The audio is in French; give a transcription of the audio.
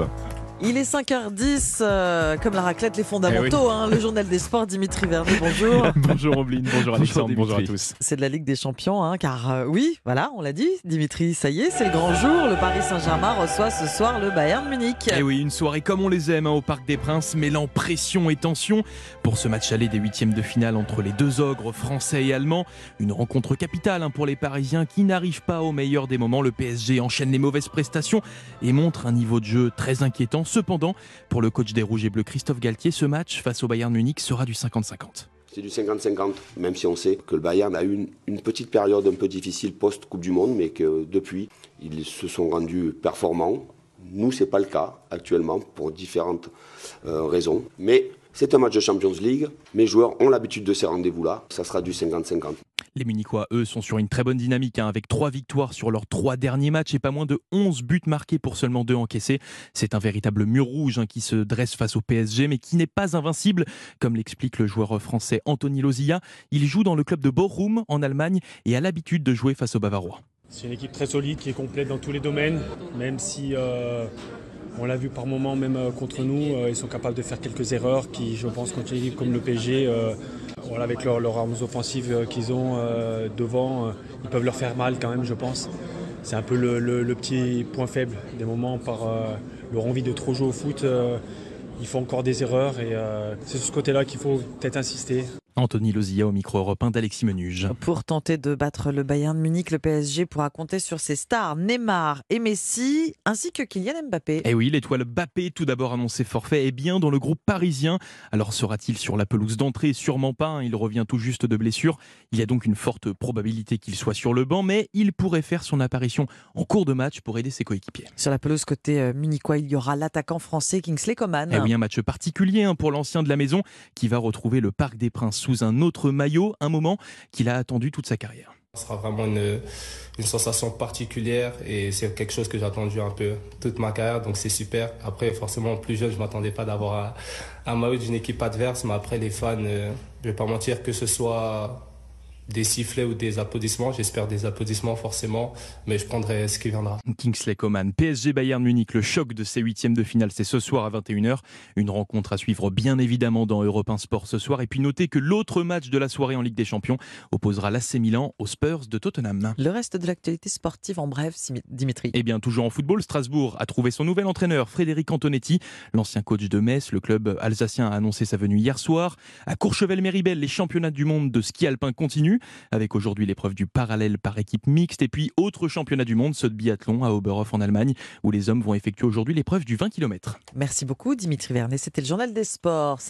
Спасибо. Il est 5h10, euh, comme la raclette, les fondamentaux. Eh hein, le journal des sports, Dimitri Vernet, bonjour. bonjour Ombline, bonjour Alexandre, bonjour, à tous. C'est de la Ligue des Champions, hein, car euh, oui, voilà, on l'a dit, Dimitri, ça y est, c'est le grand jour. Le Paris Saint-Germain reçoit ce soir le Bayern Munich. Et eh oui, une soirée comme on les aime hein, au Parc des Princes, mêlant pression et tension pour ce match aller des huitièmes de finale entre les deux ogres français et allemands. Une rencontre capitale pour les Parisiens qui n'arrivent pas au meilleur des moments. Le PSG enchaîne les mauvaises prestations et montre un niveau de jeu très inquiétant. Cependant, pour le coach des Rouges et Bleus Christophe Galtier, ce match face au Bayern Munich sera du 50-50. C'est du 50-50, même si on sait que le Bayern a eu une, petite période un peu difficile post-Coupe du Monde, mais que depuis, ils se sont rendus performants. Nous, ce n'est pas le cas actuellement pour différentes euh, raisons. Mais c'est un match de Champions League. Mes joueurs ont l'habitude de ces rendez-vous-là. Ça sera du 50-50. Les Munichois, eux, sont sur une très bonne dynamique, hein, avec trois victoires sur leurs trois derniers matchs et pas moins de 11 buts marqués pour seulement deux encaissés. C'est un véritable mur rouge hein, qui se dresse face au PSG, mais qui n'est pas invincible, comme l'explique le joueur français Anthony Lozilla. Il joue dans le club de Bochum en Allemagne et a l'habitude de jouer face aux Bavarois. C'est une équipe très solide qui est complète dans tous les domaines, même si euh, on l'a vu par moments, même euh, contre nous, euh, ils sont capables de faire quelques erreurs qui, je pense, contre une comme le PSG, voilà, avec leurs armes offensives euh, qu'ils ont euh, devant, euh, ils peuvent leur faire mal quand même, je pense. C'est un peu le, petit point faible des moments par leur envie de trop jouer au foot. ils font encore des erreurs et c'est sur ce côté-là qu'il faut peut-être insister. Anthony Lozilla au micro européen d'Alexis Menuge. Pour tenter de battre le Bayern Munich, le PSG pourra compter sur ses stars Neymar et Messi, ainsi que Kylian Mbappé. Et eh oui, l'étoile Mbappé, tout d'abord annoncé forfait, est bien dans le groupe parisien. Alors sera-t-il sur la pelouse d'entrée? Sûrement pas, hein. il revient tout juste de blessure. Il y a donc une forte probabilité qu'il soit sur le banc, mais il pourrait faire son apparition en cours de match pour aider ses coéquipiers. Sur la pelouse côté euh, munichois, il y aura l'attaquant français Kingsley Coman. Et eh oui, un match particulier hein, pour l'ancien de la maison qui va retrouver le Parc des Princes un autre maillot, un moment qu'il a attendu toute sa carrière. Ce sera vraiment une, sensation particulière et c'est quelque chose que j'ai attendu un peu toute ma carrière, donc c'est super. Après, forcément, plus jeune, je ne m'attendais pas d'avoir un, maillot d'une équipe adverse, mais après, les fans, euh, je ne vais pas mentir, que ce soit des sifflets ou des applaudissements. J'espère des applaudissements forcément, mais je prendrai ce qui viendra. Kingsley Coman, PSG Bayern Munich, le choc de ces huitièmes de finale, c'est ce soir à 21h. Une rencontre à suivre bien évidemment dans Europe 1 Sport ce soir. Et puis notez que l'autre match de la soirée en Ligue des Champions opposera l'AC Milan aux Spurs de Tottenham. Le reste de l'actualité sportive en bref, Dimitri. Eh bien, toujours en football, Strasbourg a trouvé son nouvel entraîneur, Frédéric Antonetti, l'ancien coach de Metz. Le club alsacien a annoncé sa venue hier soir. À Courchevel-Méribel, les championnats du monde de ski alpin continuent avec aujourd'hui l'épreuve du parallèle par équipe mixte et puis autre championnat du monde, ce de biathlon à Oberhof en Allemagne, où les hommes vont effectuer aujourd'hui l'épreuve du 20 km. Merci beaucoup Dimitri Vernet, c'était le journal des sports.